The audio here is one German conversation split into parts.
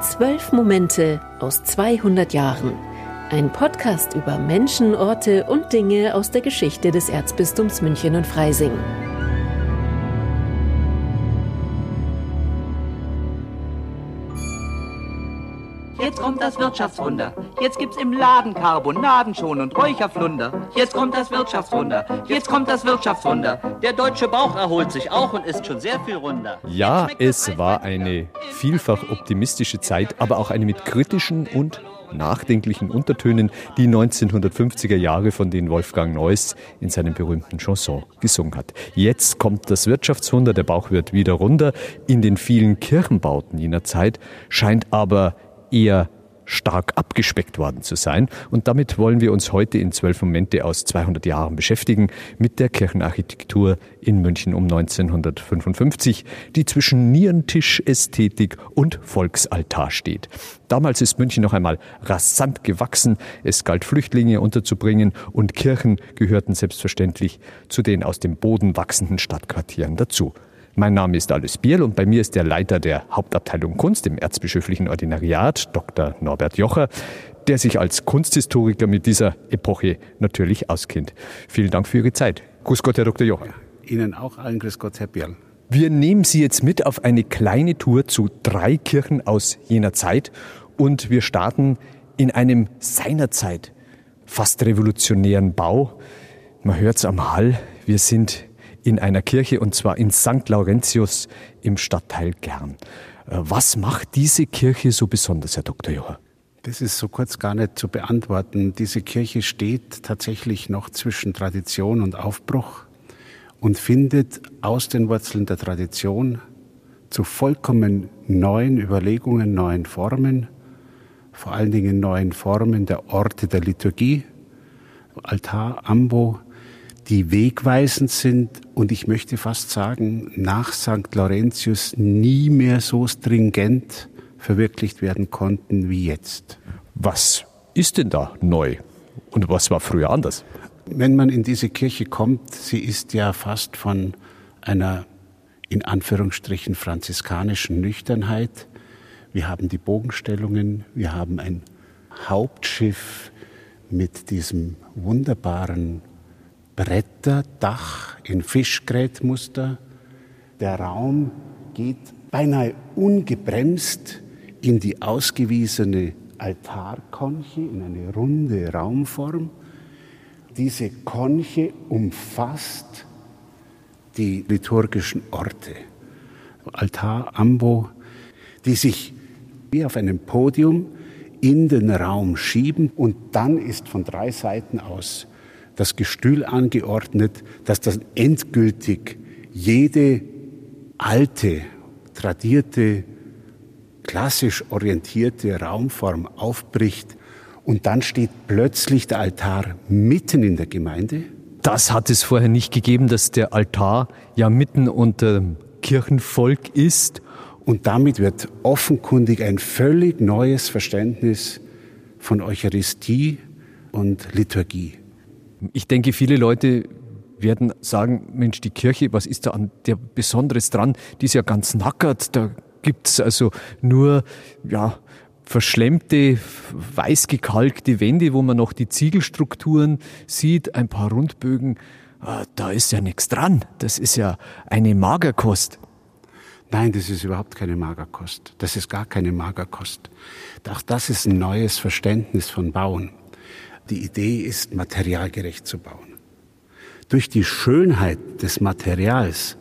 Zwölf Momente aus 200 Jahren. Ein Podcast über Menschen, Orte und Dinge aus der Geschichte des Erzbistums München und Freising. Jetzt kommt das Wirtschaftswunder. Jetzt gibt's im Laden Carbonaden schon und Räucherflunder. Jetzt kommt das Wirtschaftswunder. Jetzt kommt das Wirtschaftswunder. Der deutsche Bauch erholt sich auch und ist schon sehr viel runder. Ja, es war eine vielfach optimistische Zeit, aber auch eine mit kritischen und nachdenklichen Untertönen, die 1950er Jahre, von denen Wolfgang Neuss in seinem berühmten Chanson gesungen hat. Jetzt kommt das Wirtschaftswunder, der Bauch wird wieder runter. In den vielen Kirchenbauten jener Zeit scheint aber eher stark abgespeckt worden zu sein. Und damit wollen wir uns heute in zwölf Momente aus 200 Jahren beschäftigen mit der Kirchenarchitektur in München um 1955, die zwischen Nierentischästhetik und Volksaltar steht. Damals ist München noch einmal rasant gewachsen. Es galt, Flüchtlinge unterzubringen und Kirchen gehörten selbstverständlich zu den aus dem Boden wachsenden Stadtquartieren dazu. Mein Name ist Alice Bierl und bei mir ist der Leiter der Hauptabteilung Kunst im Erzbischöflichen Ordinariat, Dr. Norbert Jocher, der sich als Kunsthistoriker mit dieser Epoche natürlich auskennt. Vielen Dank für Ihre Zeit. Grüß Gott, Herr Dr. Jocher. Ihnen auch allen Grüß Gott, Herr Bierl. Wir nehmen Sie jetzt mit auf eine kleine Tour zu drei Kirchen aus jener Zeit und wir starten in einem seinerzeit fast revolutionären Bau. Man hört es am Hall. Wir sind in einer Kirche und zwar in St. Laurentius im Stadtteil Gern. Äh, was macht diese Kirche so besonders, Herr Dr. Jocher? Das ist so kurz gar nicht zu beantworten. Diese Kirche steht tatsächlich noch zwischen Tradition und Aufbruch und findet aus den Wurzeln der Tradition zu vollkommen neuen Überlegungen, neuen Formen, vor allen Dingen neuen Formen der Orte der Liturgie, Altar, Ambo, die wegweisend sind und ich möchte fast sagen, nach St. Laurentius nie mehr so stringent verwirklicht werden konnten wie jetzt. Was ist denn da neu und was war früher anders? Wenn man in diese Kirche kommt, sie ist ja fast von einer in Anführungsstrichen franziskanischen Nüchternheit. Wir haben die Bogenstellungen, wir haben ein Hauptschiff mit diesem wunderbaren Bretterdach in Fischgrätmuster. Der Raum geht beinahe ungebremst in die ausgewiesene Altarkonche, in eine runde Raumform. Diese Konche umfasst die liturgischen Orte, Altar, Ambo, die sich wie auf einem Podium in den Raum schieben und dann ist von drei Seiten aus das Gestühl angeordnet, dass das endgültig jede alte, tradierte, klassisch orientierte Raumform aufbricht und dann steht plötzlich der Altar mitten in der Gemeinde. Das hat es vorher nicht gegeben, dass der Altar ja mitten unter Kirchenvolk ist. Und damit wird offenkundig ein völlig neues Verständnis von Eucharistie und Liturgie ich denke, viele Leute werden sagen, Mensch, die Kirche, was ist da an der Besonderes dran? Die ist ja ganz nackert, da gibt's also nur, ja, verschlemmte, weiß gekalkte Wände, wo man noch die Ziegelstrukturen sieht, ein paar Rundbögen. Ah, da ist ja nichts dran. Das ist ja eine Magerkost. Nein, das ist überhaupt keine Magerkost. Das ist gar keine Magerkost. Auch das ist ein neues Verständnis von Bauen. Die Idee ist, materialgerecht zu bauen. Durch die Schönheit des Materials,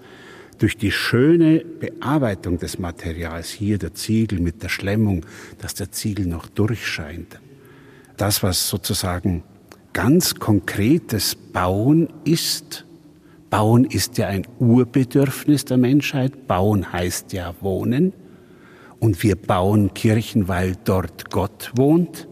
durch die schöne Bearbeitung des Materials, hier der Ziegel mit der Schlemmung, dass der Ziegel noch durchscheint, das, was sozusagen ganz konkretes Bauen ist, Bauen ist ja ein Urbedürfnis der Menschheit, Bauen heißt ja wohnen, und wir bauen Kirchen, weil dort Gott wohnt,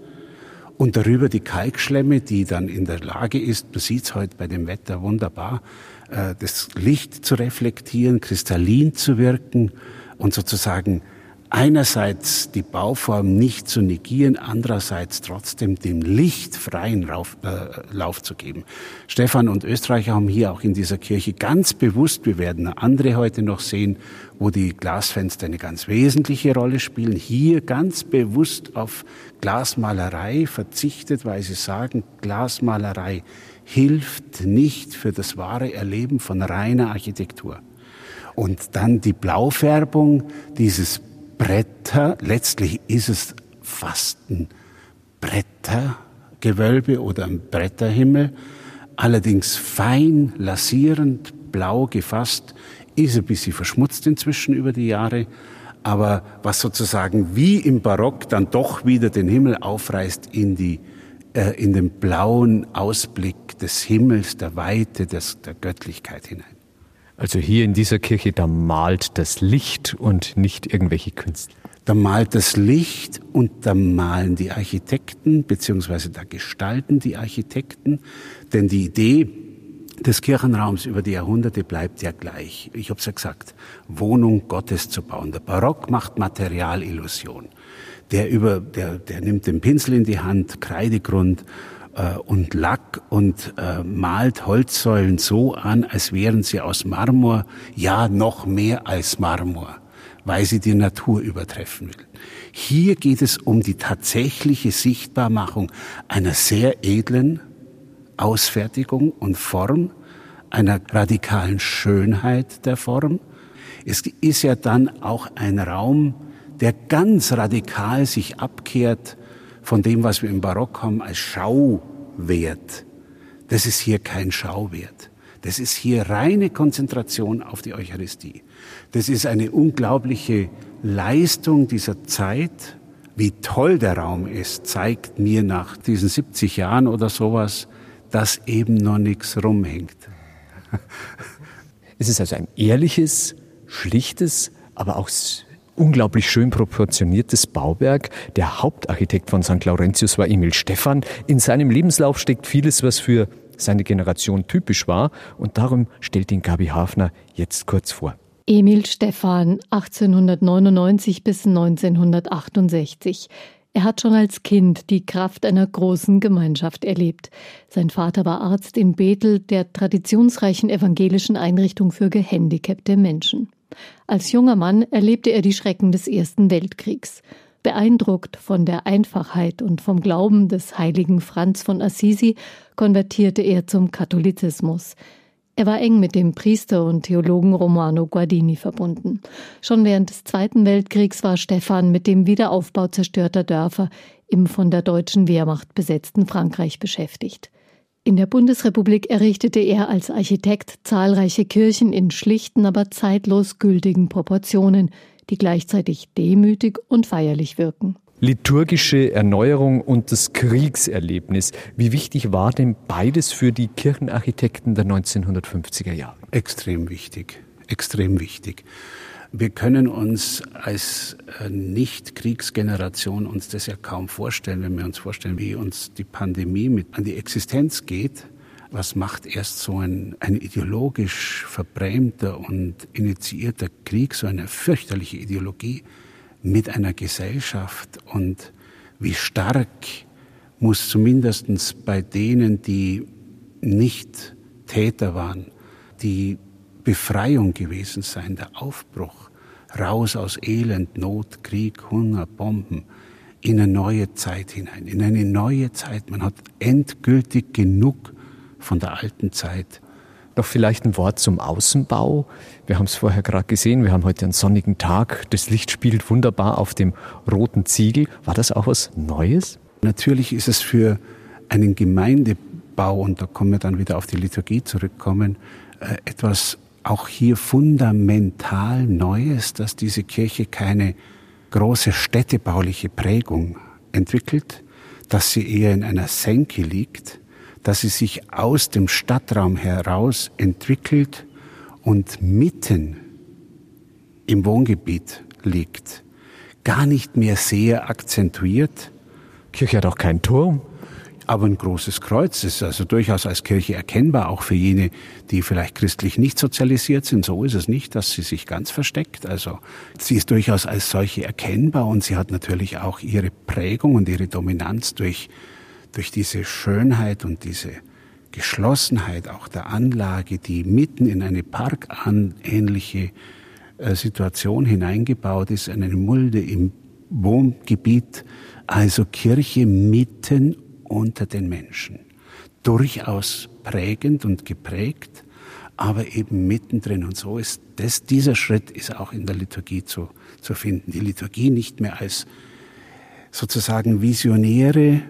und darüber die Kalkschlemme, die dann in der Lage ist, man sieht es heute bei dem Wetter wunderbar, äh, das Licht zu reflektieren, kristallin zu wirken und sozusagen einerseits die Bauform nicht zu negieren, andererseits trotzdem dem Licht freien Lauf, äh, Lauf zu geben. Stefan und Österreicher haben hier auch in dieser Kirche ganz bewusst, wir werden andere heute noch sehen, wo die Glasfenster eine ganz wesentliche Rolle spielen, hier ganz bewusst auf Glasmalerei verzichtet, weil sie sagen, Glasmalerei hilft nicht für das wahre Erleben von reiner Architektur. Und dann die Blaufärbung dieses Bretter, letztlich ist es fast ein Brettergewölbe oder ein Bretterhimmel, allerdings fein lasierend, blau gefasst, ist ein bisschen verschmutzt inzwischen über die Jahre, aber was sozusagen wie im Barock dann doch wieder den Himmel aufreißt in die äh, in den blauen Ausblick des Himmels, der Weite, des, der Göttlichkeit hinein. Also hier in dieser Kirche, da malt das Licht und nicht irgendwelche Künstler. Da malt das Licht und da malen die Architekten, beziehungsweise da gestalten die Architekten. Denn die Idee des Kirchenraums über die Jahrhunderte bleibt ja gleich. Ich habe es ja gesagt, Wohnung Gottes zu bauen. Der Barock macht Materialillusion. Der, über, der, der nimmt den Pinsel in die Hand, Kreidegrund äh, und Lack und äh, malt Holzsäulen so an, als wären sie aus Marmor, ja noch mehr als Marmor, weil sie die Natur übertreffen will. Hier geht es um die tatsächliche Sichtbarmachung einer sehr edlen Ausfertigung und Form, einer radikalen Schönheit der Form. Es ist ja dann auch ein Raum, der ganz radikal sich abkehrt von dem, was wir im Barock haben als Schauwert. Das ist hier kein Schauwert. Das ist hier reine Konzentration auf die Eucharistie. Das ist eine unglaubliche Leistung dieser Zeit. Wie toll der Raum ist, zeigt mir nach diesen 70 Jahren oder sowas, dass eben noch nichts rumhängt. Es ist also ein ehrliches, schlichtes, aber auch unglaublich schön proportioniertes Bauwerk. Der Hauptarchitekt von St. Laurentius war Emil Stephan. In seinem Lebenslauf steckt vieles, was für seine Generation typisch war. Und darum stellt ihn Gabi Hafner jetzt kurz vor. Emil Stephan, 1899 bis 1968. Er hat schon als Kind die Kraft einer großen Gemeinschaft erlebt. Sein Vater war Arzt in Bethel, der traditionsreichen evangelischen Einrichtung für gehandicapte Menschen. Als junger Mann erlebte er die Schrecken des Ersten Weltkriegs. Beeindruckt von der Einfachheit und vom Glauben des heiligen Franz von Assisi konvertierte er zum Katholizismus. Er war eng mit dem Priester und Theologen Romano Guardini verbunden. Schon während des Zweiten Weltkriegs war Stefan mit dem Wiederaufbau zerstörter Dörfer im von der deutschen Wehrmacht besetzten Frankreich beschäftigt. In der Bundesrepublik errichtete er als Architekt zahlreiche Kirchen in schlichten, aber zeitlos gültigen Proportionen, die gleichzeitig demütig und feierlich wirken. Liturgische Erneuerung und das Kriegserlebnis. Wie wichtig war denn beides für die Kirchenarchitekten der 1950er Jahre? Extrem wichtig, extrem wichtig. Wir können uns als äh, Nicht-Kriegsgeneration uns das ja kaum vorstellen, wenn wir uns vorstellen, wie uns die Pandemie mit an die Existenz geht. Was macht erst so ein, ein ideologisch verbrämter und initiierter Krieg, so eine fürchterliche Ideologie mit einer Gesellschaft und wie stark muss zumindest bei denen, die nicht Täter waren, die Befreiung gewesen sein, der Aufbruch, raus aus Elend, Not, Krieg, Hunger, Bomben, in eine neue Zeit hinein, in eine neue Zeit. Man hat endgültig genug von der alten Zeit. Noch vielleicht ein Wort zum Außenbau. Wir haben es vorher gerade gesehen, wir haben heute einen sonnigen Tag. Das Licht spielt wunderbar auf dem roten Ziegel. War das auch was Neues? Natürlich ist es für einen Gemeindebau, und da kommen wir dann wieder auf die Liturgie zurückkommen, äh, etwas auch hier fundamental Neues, dass diese Kirche keine große städtebauliche Prägung entwickelt, dass sie eher in einer Senke liegt, dass sie sich aus dem Stadtraum heraus entwickelt und mitten im Wohngebiet liegt. Gar nicht mehr sehr akzentuiert. Kirche hat auch keinen Turm. Aber ein großes Kreuz ist also durchaus als Kirche erkennbar, auch für jene, die vielleicht christlich nicht sozialisiert sind. So ist es nicht, dass sie sich ganz versteckt. Also sie ist durchaus als solche erkennbar und sie hat natürlich auch ihre Prägung und ihre Dominanz durch, durch diese Schönheit und diese Geschlossenheit auch der Anlage, die mitten in eine parkähnliche äh, Situation hineingebaut ist, eine Mulde im Wohngebiet, also Kirche mitten unter den Menschen. Durchaus prägend und geprägt, aber eben mittendrin. Und so ist das, dieser Schritt ist auch in der Liturgie zu, zu finden. Die Liturgie nicht mehr als sozusagen visionäre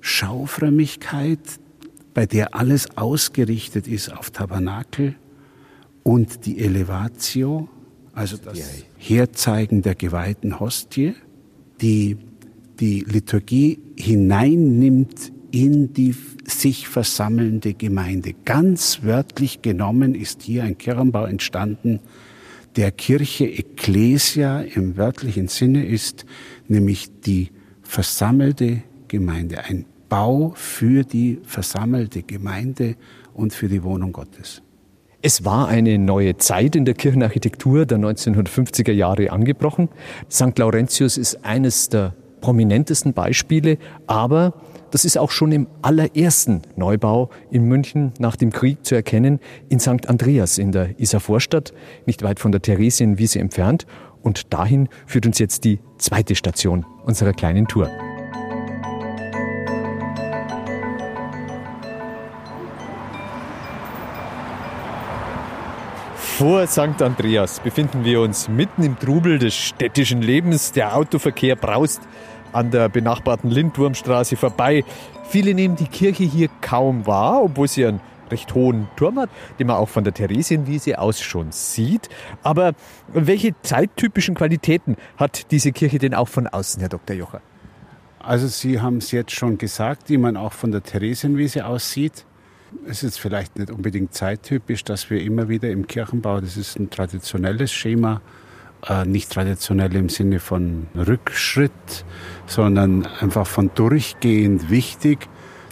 Schaufrömmigkeit, bei der alles ausgerichtet ist auf Tabernakel und die Elevatio, also das Herzeigen der geweihten Hostie, die die Liturgie hineinnimmt in die sich versammelnde Gemeinde. Ganz wörtlich genommen ist hier ein Kirchenbau entstanden, der Kirche Ecclesia im wörtlichen Sinne ist, nämlich die versammelte Gemeinde, ein Bau für die versammelte Gemeinde und für die Wohnung Gottes. Es war eine neue Zeit in der Kirchenarchitektur der 1950er Jahre angebrochen. St. Laurentius ist eines der prominentesten Beispiele, aber das ist auch schon im allerersten Neubau in München nach dem Krieg zu erkennen, in St. Andreas in der Isarvorstadt, nicht weit von der Theresienwiese entfernt. Und dahin führt uns jetzt die zweite Station unserer kleinen Tour. Vor St. Andreas befinden wir uns mitten im Trubel des städtischen Lebens. Der Autoverkehr braust an der benachbarten Lindwurmstraße vorbei. Viele nehmen die Kirche hier kaum wahr, obwohl sie einen recht hohen Turm hat, den man auch von der Theresienwiese aus schon sieht. Aber welche zeittypischen Qualitäten hat diese Kirche denn auch von außen, Herr Dr. Jocher? Also Sie haben es jetzt schon gesagt, die man auch von der Theresienwiese aus sieht es ist vielleicht nicht unbedingt zeittypisch, dass wir immer wieder im Kirchenbau, das ist ein traditionelles Schema, äh, nicht traditionell im Sinne von Rückschritt, sondern einfach von durchgehend wichtig,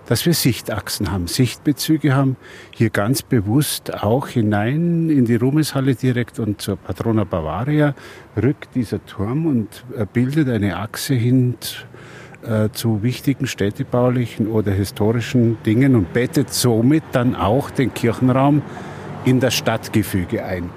dass wir Sichtachsen haben, Sichtbezüge haben, hier ganz bewusst auch hinein in die Ruhmeshalle direkt und zur Patrona Bavaria rückt dieser Turm und äh, bildet eine Achse hin äh, zu wichtigen städtebaulichen oder historischen Dingen und bettet somit dann auch den Kirchenraum in das Stadtgefüge ein.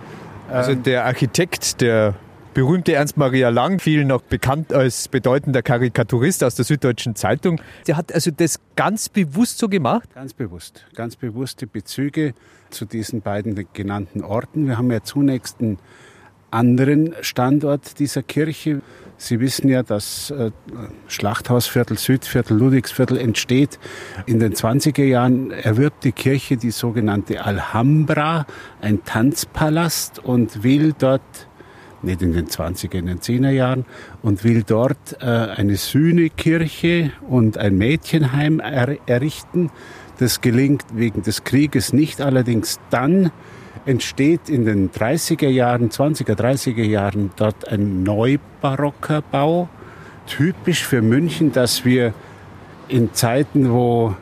Also der Architekt, der berühmte Ernst Maria Lang, vielen noch bekannt als bedeutender Karikaturist aus der Süddeutschen Zeitung, der hat also das ganz bewusst so gemacht? Ganz bewusst, ganz bewusste Bezüge zu diesen beiden genannten Orten. Wir haben ja zunächst einen anderen Standort dieser Kirche. Sie wissen ja, dass äh, Schlachthausviertel, Südviertel, Ludwigsviertel entsteht. In den 20er Jahren erwirbt die Kirche die sogenannte Alhambra, ein Tanzpalast und will dort nicht in den 20er, in den 10er Jahren, und will dort äh, eine Sühnekirche und ein Mädchenheim er errichten. Das gelingt wegen des Krieges nicht, allerdings dann entsteht in den 30er Jahren, 20er, 30er Jahren dort ein neubarocker Bau. Typisch für München, dass wir in Zeiten, wo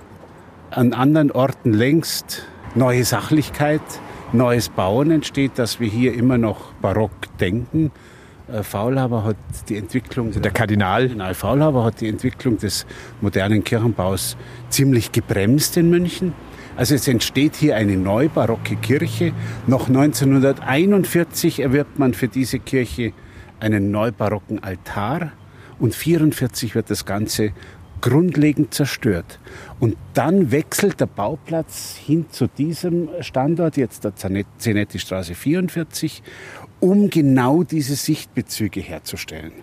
an anderen Orten längst neue Sachlichkeit, neues Bauen entsteht, dass wir hier immer noch barock denken. Äh, Faulhaber hat die Entwicklung, der Kardinal. Kardinal Faulhaber hat die Entwicklung des modernen Kirchenbaus ziemlich gebremst in München. Also es entsteht hier eine neubarocke Kirche. Noch 1941 erwirbt man für diese Kirche einen neubarocken Altar und 1944 wird das Ganze grundlegend zerstört. Und dann wechselt der Bauplatz hin zu diesem Standort, jetzt der Zenetti Straße 44, um genau diese Sichtbezüge herzustellen.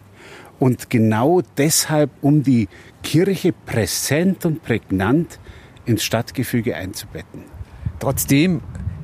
Und genau deshalb, um die Kirche präsent und prägnant ins Stadtgefüge einzubetten. Trotzdem,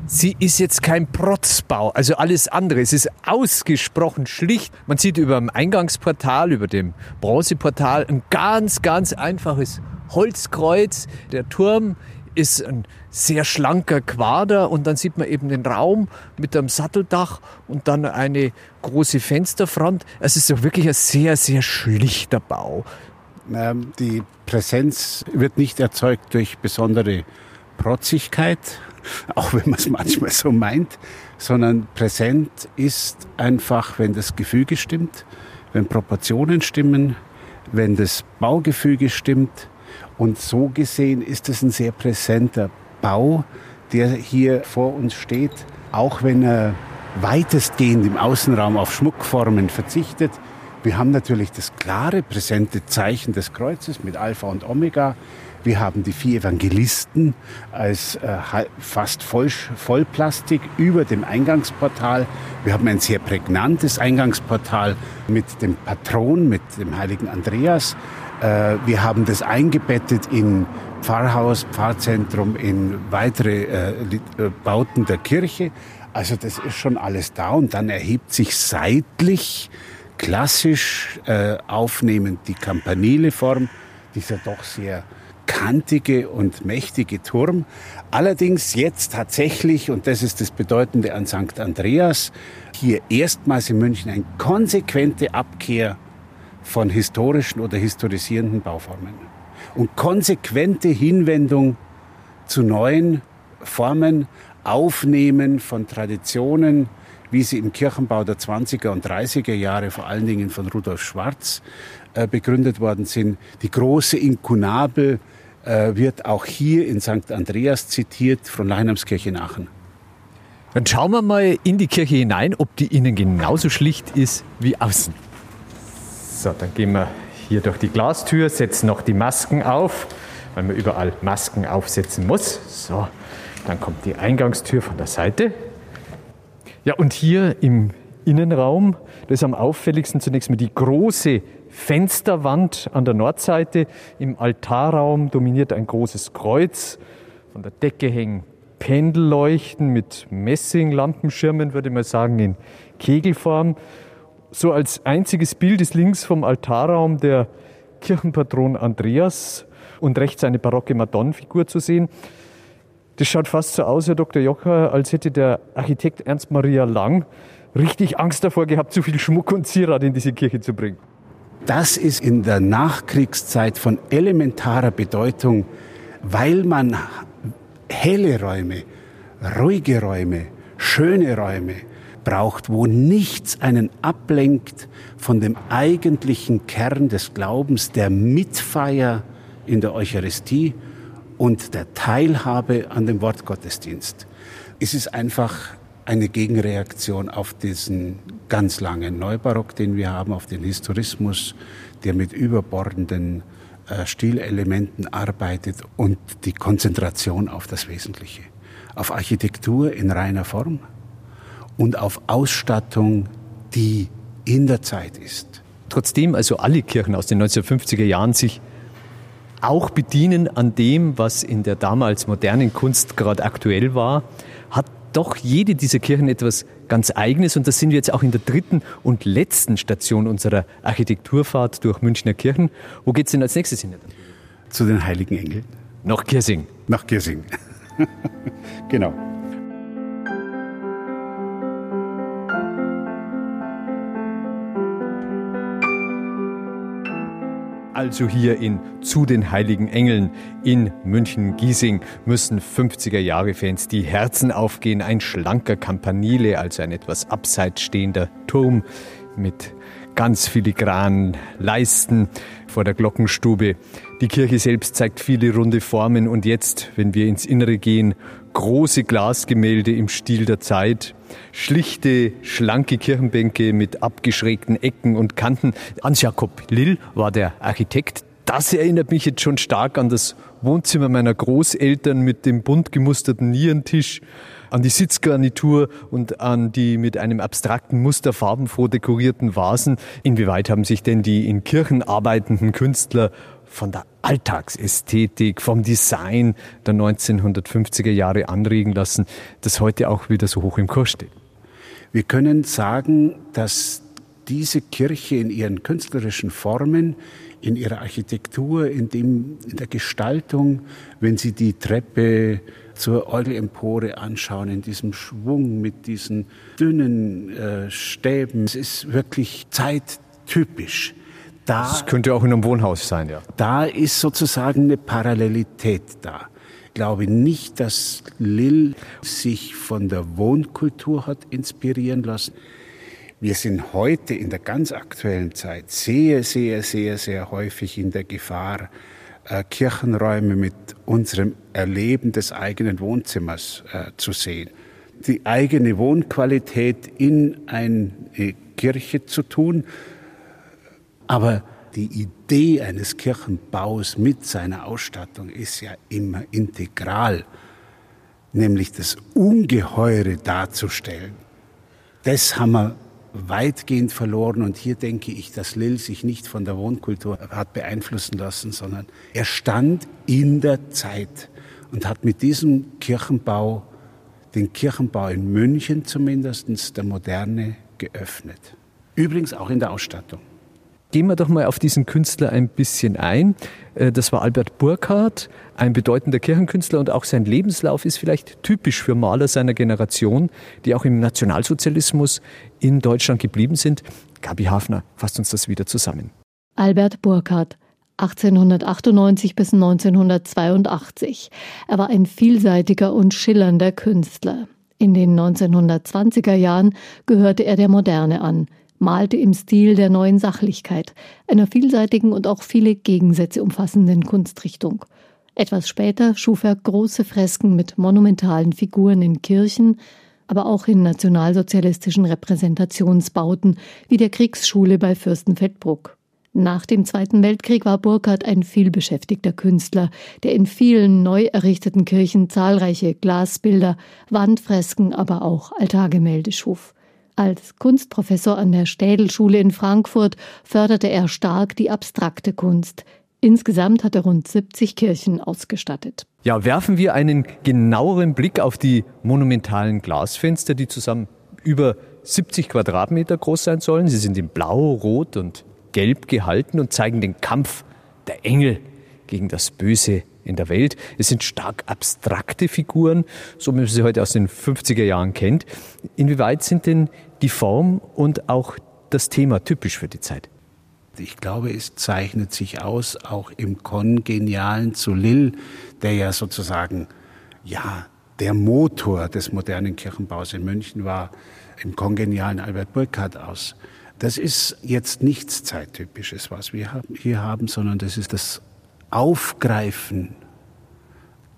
sie ist jetzt kein Protzbau, also alles andere. Es ist ausgesprochen schlicht. Man sieht über dem Eingangsportal, über dem Bronzeportal ein ganz, ganz einfaches Holzkreuz. Der Turm ist ein sehr schlanker Quader und dann sieht man eben den Raum mit einem Satteldach und dann eine große Fensterfront. Es ist doch wirklich ein sehr, sehr schlichter Bau. Ähm, die Präsenz wird nicht erzeugt durch besondere Protzigkeit, auch wenn man es manchmal so meint, sondern präsent ist einfach, wenn das Gefüge stimmt, wenn Proportionen stimmen, wenn das Baugefüge stimmt. Und so gesehen ist es ein sehr präsenter Bau, der hier vor uns steht, auch wenn er weitestgehend im Außenraum auf Schmuckformen verzichtet. Wir haben natürlich das klare, präsente Zeichen des Kreuzes mit Alpha und Omega. Wir haben die vier Evangelisten als äh, fast voll, Vollplastik über dem Eingangsportal. Wir haben ein sehr prägnantes Eingangsportal mit dem Patron, mit dem heiligen Andreas. Äh, wir haben das eingebettet in Pfarrhaus, Pfarrzentrum, in weitere äh, äh, Bauten der Kirche. Also das ist schon alles da und dann erhebt sich seitlich klassisch äh, aufnehmend die Campanileform, dieser doch sehr kantige und mächtige Turm. Allerdings jetzt tatsächlich, und das ist das Bedeutende an St. Andreas, hier erstmals in München eine konsequente Abkehr von historischen oder historisierenden Bauformen und konsequente Hinwendung zu neuen Formen, Aufnehmen von Traditionen, wie sie im Kirchenbau der 20er und 30er Jahre vor allen Dingen von Rudolf Schwarz äh, begründet worden sind. Die große Inkunabel äh, wird auch hier in St. Andreas zitiert von Leinamskirche in Aachen. Dann schauen wir mal in die Kirche hinein, ob die innen genauso schlicht ist wie außen. So, dann gehen wir hier durch die Glastür, setzen noch die Masken auf, weil man überall Masken aufsetzen muss. So, dann kommt die Eingangstür von der Seite. Ja, und hier im Innenraum, das ist am auffälligsten zunächst mal die große Fensterwand an der Nordseite. Im Altarraum dominiert ein großes Kreuz. Von der Decke hängen Pendelleuchten mit Messinglampenschirmen, würde man sagen, in Kegelform. So als einziges Bild ist links vom Altarraum der Kirchenpatron Andreas und rechts eine barocke Madonnenfigur zu sehen. Das schaut fast so aus, Herr Dr. Jocher, als hätte der Architekt Ernst Maria Lang richtig Angst davor gehabt, zu viel Schmuck und Zierat in diese Kirche zu bringen. Das ist in der Nachkriegszeit von elementarer Bedeutung, weil man helle Räume, ruhige Räume, schöne Räume braucht, wo nichts einen ablenkt von dem eigentlichen Kern des Glaubens, der Mitfeier in der Eucharistie und der Teilhabe an dem Wortgottesdienst. Es ist einfach eine Gegenreaktion auf diesen ganz langen Neubarock, den wir haben, auf den Historismus, der mit überbordenden äh, Stilelementen arbeitet und die Konzentration auf das Wesentliche, auf Architektur in reiner Form und auf Ausstattung, die in der Zeit ist. Trotzdem also alle Kirchen aus den 1950er Jahren sich auch bedienen an dem, was in der damals modernen Kunst gerade aktuell war, hat doch jede dieser Kirchen etwas ganz Eigenes und das sind wir jetzt auch in der dritten und letzten Station unserer Architekturfahrt durch Münchner Kirchen. Wo geht es denn als nächstes hin? Zu den Heiligen Engeln. Nach Kirsing. Nach Kirsing. genau. Also hier in Zu den Heiligen Engeln in München-Giesing müssen 50er Jahre Fans die Herzen aufgehen. Ein schlanker Campanile, also ein etwas abseits stehender Turm mit ganz filigranen Leisten vor der Glockenstube. Die Kirche selbst zeigt viele runde Formen und jetzt, wenn wir ins Innere gehen, große Glasgemälde im Stil der Zeit, schlichte, schlanke Kirchenbänke mit abgeschrägten Ecken und Kanten. Hans-Jakob Lill war der Architekt. Das erinnert mich jetzt schon stark an das Wohnzimmer meiner Großeltern mit dem bunt gemusterten Nierentisch, an die Sitzgarnitur und an die mit einem abstrakten Muster farbenfroh dekorierten Vasen. Inwieweit haben sich denn die in Kirchen arbeitenden Künstler von der Alltagsästhetik, vom Design der 1950er Jahre anregen lassen, das heute auch wieder so hoch im Kurs steht. Wir können sagen, dass diese Kirche in ihren künstlerischen Formen, in ihrer Architektur, in, dem, in der Gestaltung, wenn Sie die Treppe zur Orgelempore anschauen, in diesem Schwung mit diesen dünnen äh, Stäben, es ist wirklich zeittypisch Da, das könnte auch in einem Wohnhaus sein, ja. Da ist sozusagen eine Parallelität da. Ich glaube nicht, dass Lil sich von der Wohnkultur hat inspirieren lassen. Wir sind heute in der ganz aktuellen Zeit sehr, sehr, sehr, sehr häufig in der Gefahr, äh, Kirchenräume mit unserem Erleben des eigenen Wohnzimmers äh, zu sehen. Die eigene Wohnqualität in eine Kirche zu tun, aber die Idee eines Kirchenbaus mit seiner Ausstattung ist ja immer integral, nämlich das Ungeheure darzustellen. Das haben wir weitgehend verloren und hier denke ich, dass Lill sich nicht von der Wohnkultur hat beeinflussen lassen, sondern er stand in der Zeit und hat mit diesem Kirchenbau den Kirchenbau in München zumindest der Moderne geöffnet. Übrigens auch in der Ausstattung. Gehen wir doch mal auf diesen Künstler ein bisschen ein. Äh, das war Albert Burkhardt, ein bedeutender Kirchenkünstler und auch sein Lebenslauf ist vielleicht typisch für Maler seiner Generation, die auch im Nationalsozialismus in Deutschland geblieben sind. Gabi Hafner fasst uns das wieder zusammen. Albert Burkhardt, 1898 bis 1982. Er war ein vielseitiger und schillernder Künstler. In den 1920er Jahren gehörte er der Moderne an malte im Stil der neuen Sachlichkeit, einer vielseitigen und auch viele Gegensätze umfassenden Kunstrichtung. Etwas später schuf er große Fresken mit monumentalen Figuren in Kirchen, aber auch in nationalsozialistischen Repräsentationsbauten wie der Kriegsschule bei Fürstenfeldbruck. Nach dem Zweiten Weltkrieg war Burkhardt ein vielbeschäftigter Künstler, der in vielen neu errichteten Kirchen zahlreiche Glasbilder, Wandfresken, aber auch Altargemälde schuf. Als Kunstprofessor an der Städelschule in Frankfurt förderte er stark die abstrakte Kunst. Insgesamt hat er rund 70 Kirchen ausgestattet. Ja, werfen wir einen genaueren Blick auf die monumentalen Glasfenster, die zusammen über 70 Quadratmeter groß sein sollen. Sie sind in Blau, Rot und Gelb gehalten und zeigen den Kampf der Engel gegen das Böse in der Welt. Es sind stark abstrakte Figuren, so wie man sie heute aus den 50er Jahren kennt. Inwieweit sind denn die Form und auch das Thema typisch für die Zeit? Ich glaube, es zeichnet sich aus, auch im Kongenialen zu Lille, der ja sozusagen, ja, der Motor des modernen Kirchenbaus in München war, im kongenialen Albert Burkhardt aus. Das ist jetzt nichts Zeittypisches, was wir hier haben, sondern das ist das Aufgreifen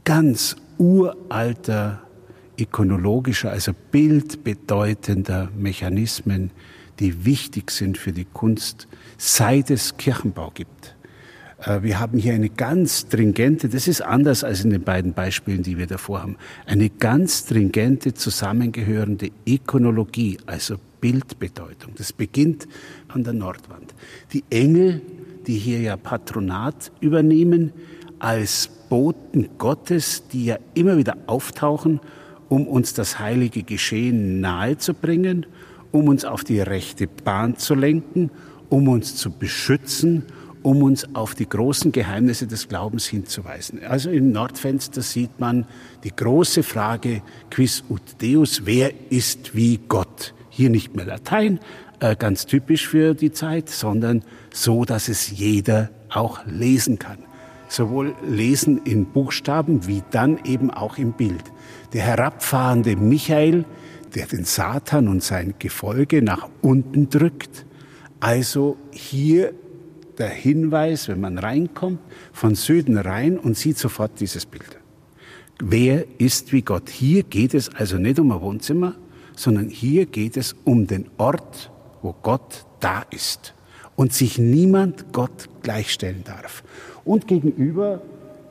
ganz uralter ikonologischer, also bildbedeutender Mechanismen, die wichtig sind für die Kunst, seit es Kirchenbau gibt. Äh, wir haben hier eine ganz stringente, das ist anders als in den beiden Beispielen, die wir davor haben, eine ganz stringente zusammengehörende Ikonologie, also Bildbedeutung. Das beginnt an der Nordwand. Die Engel die hier ja Patronat übernehmen, als Boten Gottes, die ja immer wieder auftauchen, um uns das heilige Geschehen nahezubringen, um uns auf die rechte Bahn zu lenken, um uns zu beschützen, um uns auf die großen Geheimnisse des Glaubens hinzuweisen. Also im Nordfenster sieht man die große Frage Quis ut Deus, wer ist wie Gott? Hier nicht mehr Latein, äh, ganz typisch für die Zeit, sondern so, dass es jeder auch lesen kann. Sowohl lesen in Buchstaben wie dann eben auch im Bild. Der herabfahrende Michael, der den Satan und sein Gefolge nach unten drückt. Also hier der Hinweis, wenn man reinkommt, von Süden rein und sieht sofort dieses Bild. Wer ist wie Gott? Hier geht es also nicht um ein Wohnzimmer, sondern hier geht es um den Ort, wo Gott da ist und sich niemand Gott gleichstellen darf. Und gegenüber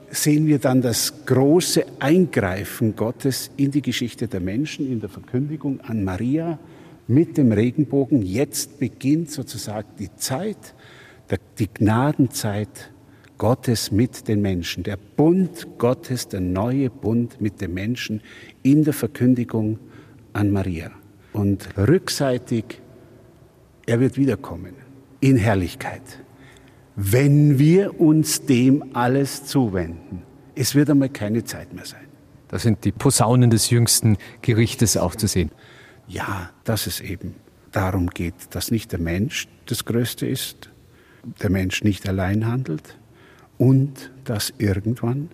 sehen wir dann das große Eingreifen Gottes in die Geschichte der Menschen, in der Verkündigung an Maria mit dem Regenbogen. Jetzt beginnt sozusagen die Zeit, die Gnadenzeit Gottes mit den Menschen, der Bund Gottes, der neue Bund mit den Menschen in der Verkündigung an Maria. Und rückseitig, er wird wiederkommen in Herrlichkeit, wenn wir uns dem alles zuwenden. Es wird einmal keine Zeit mehr sein. Da sind die Posaunen des jüngsten Gerichtes auch zu sehen. Ja, dass es eben darum geht, dass nicht der Mensch das Größte ist, der Mensch nicht allein handelt und dass irgendwann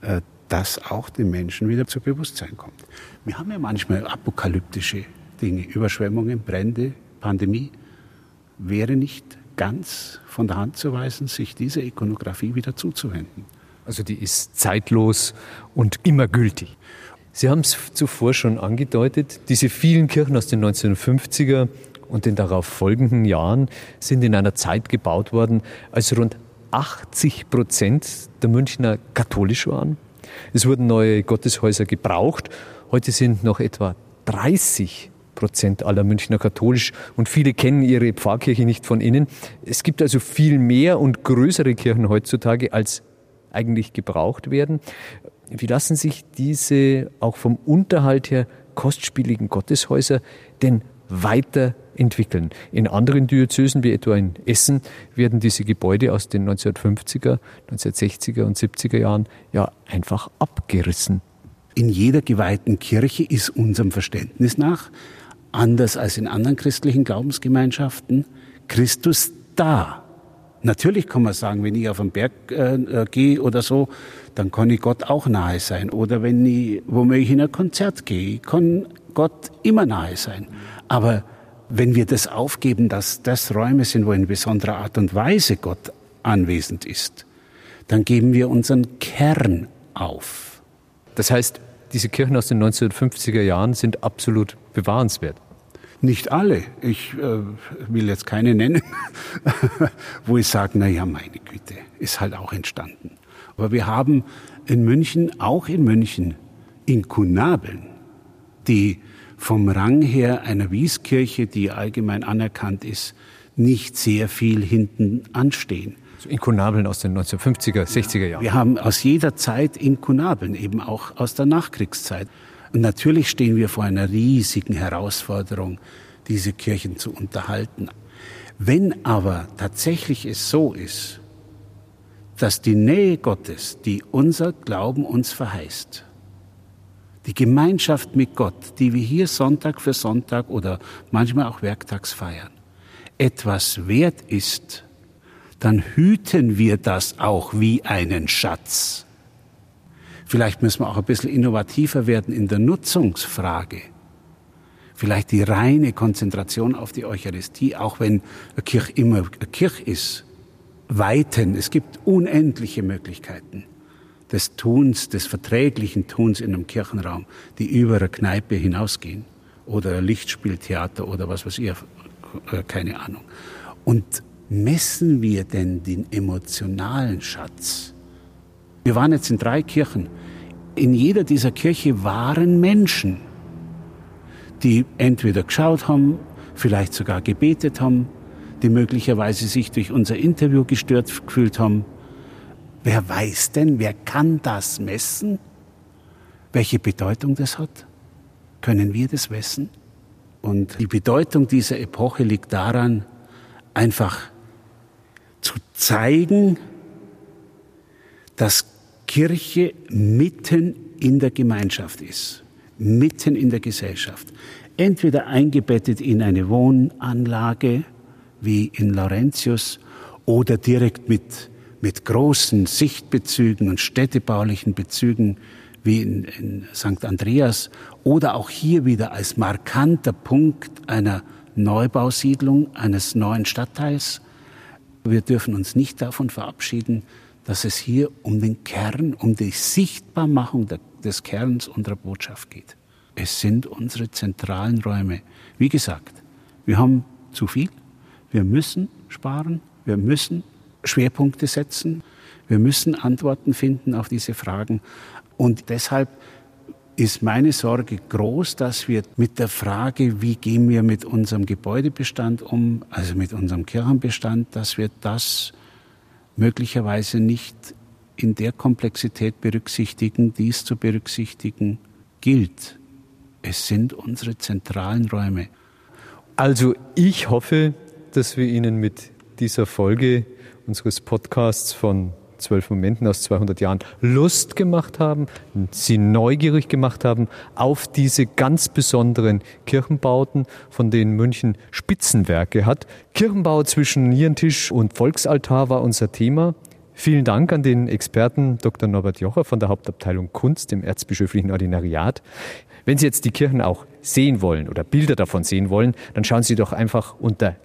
äh, das auch den Menschen wieder zu Bewusstsein kommt. Wir haben ja manchmal apokalyptische Dinge, Überschwemmungen, Brände, Pandemie. Wäre nicht ganz von der Hand zu weisen, sich dieser Ikonografie wieder zuzuwenden. Also die ist zeitlos und immer gültig. Sie haben es zuvor schon angedeutet, diese vielen Kirchen aus den 1950er und den darauf folgenden Jahren sind in einer Zeit gebaut worden, als rund 80 Prozent der Münchner katholisch waren. Es wurden neue Gotteshäuser gebraucht. Heute sind noch etwa 30 Prozent aller Münchner katholisch und viele kennen ihre Pfarrkirche nicht von innen. Es gibt also viel mehr und größere Kirchen heutzutage, als eigentlich gebraucht werden. Wie lassen sich diese auch vom Unterhalt her kostspieligen Gotteshäuser denn weiterentwickeln? In anderen Diözesen, wie etwa in Essen, werden diese Gebäude aus den 1950er, 1960er und 70er Jahren ja einfach abgerissen. In jeder geweihten Kirche ist unserem Verständnis nach anders als in anderen christlichen Glaubensgemeinschaften, Christus da. Natürlich kann man sagen, wenn ich auf den Berg äh, äh, gehe oder so, dann kann ich Gott auch nahe sein. Oder wenn ich womöglich in ein Konzert gehe, kann Gott immer nahe sein. Aber wenn wir das aufgeben, dass das Räume sind, wo in besonderer Art und Weise Gott anwesend ist, dann geben wir unseren Kern auf. Das heißt, diese Kirchen aus den 1950er Jahren sind absolut bewahrenswert. Nicht alle. Ich äh, will jetzt keine nennen, wo ich sage, na ja, meine Güte, ist halt auch entstanden. Aber wir haben in München, auch in München, Inkunabeln, die vom Rang her einer Wieskirche, die allgemein anerkannt ist, nicht sehr viel hinten anstehen. So Inkunabeln aus den 1950er, 60er Jahren. Wir haben aus jeder Zeit Inkunabeln, eben auch aus der Nachkriegszeit. Natürlich stehen wir vor einer riesigen Herausforderung, diese Kirchen zu unterhalten. Wenn aber tatsächlich es so ist, dass die Nähe Gottes, die unser Glauben uns verheißt, die Gemeinschaft mit Gott, die wir hier Sonntag für Sonntag oder manchmal auch werktags feiern, etwas wert ist, dann hüten wir das auch wie einen Schatz. Vielleicht müssen wir auch ein bisschen innovativer werden in der Nutzungsfrage. Vielleicht die reine Konzentration auf die Eucharistie, auch wenn eine Kirche immer eine Kirche ist. Weiten. Es gibt unendliche Möglichkeiten des Tuns, des verträglichen Tuns in einem Kirchenraum, die über eine Kneipe hinausgehen. Oder ein Lichtspieltheater oder was weiß ich, äh, keine Ahnung. Und messen wir denn den emotionalen Schatz? Wir waren jetzt in drei Kirchen. In jeder dieser Kirche waren Menschen, die entweder geschaut haben, vielleicht sogar gebetet haben, die möglicherweise sich durch unser Interview gestört gefühlt haben. Wer weiß denn, wer kann das messen? Welche Bedeutung das hat? Können wir das messen? Und die Bedeutung dieser Epoche liegt daran, einfach zu zeigen, dass Kirche mitten in der Gemeinschaft ist, mitten in der Gesellschaft. Entweder eingebettet in eine Wohnanlage wie in Laurentius oder direkt mit, mit großen Sichtbezügen und städtebaulichen Bezügen wie in, in St. Andreas oder auch hier wieder als markanter Punkt einer Neubausiedlung eines neuen Stadtteils. Wir dürfen uns nicht davon verabschieden, dass es hier um den Kern, um die Sichtbarmachung des Kerns unserer Botschaft geht. Es sind unsere zentralen Räume. Wie gesagt, wir haben zu viel. Wir müssen sparen. Wir müssen Schwerpunkte setzen. Wir müssen Antworten finden auf diese Fragen. Und deshalb ist meine Sorge groß, dass wir mit der Frage, wie gehen wir mit unserem Gebäudebestand um, also mit unserem Kirchenbestand, dass wir das möglicherweise nicht in der Komplexität berücksichtigen, die es zu berücksichtigen gilt. Es sind unsere zentralen Räume. Also ich hoffe, dass wir Ihnen mit dieser Folge unseres Podcasts von zwölf Momenten aus 200 Jahren Lust gemacht haben, sie neugierig gemacht haben auf diese ganz besonderen Kirchenbauten, von denen München Spitzenwerke hat. Kirchenbau zwischen Nierentisch und Volksaltar war unser Thema. Vielen Dank an den Experten Dr. Norbert Jocher von der Hauptabteilung Kunst im Erzbischöflichen Ordinariat. Wenn Sie jetzt die Kirchen auch sehen wollen oder Bilder davon sehen wollen, dann schauen Sie doch einfach unter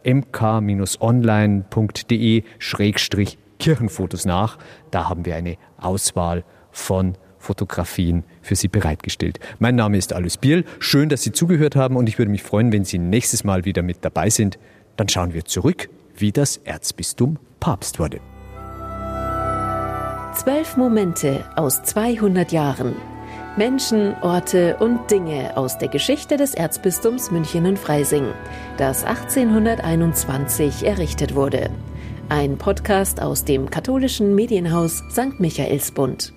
mk-online.de-kirchenfotos nach. Da haben wir eine Auswahl von Fotografien für Sie bereitgestellt. Mein Name ist Alois Biel. Schön, dass Sie zugehört haben und ich würde mich freuen, wenn Sie nächstes Mal wieder mit dabei sind. Dann schauen wir zurück, wie das Erzbistum Papst wurde. Zwölf Momente aus 200 Jahren. Menschen, Orte und Dinge aus der Geschichte des Erzbistums München und Freising, das 1821 errichtet wurde. Ein Podcast aus dem katholischen Medienhaus St. Michaelsbund.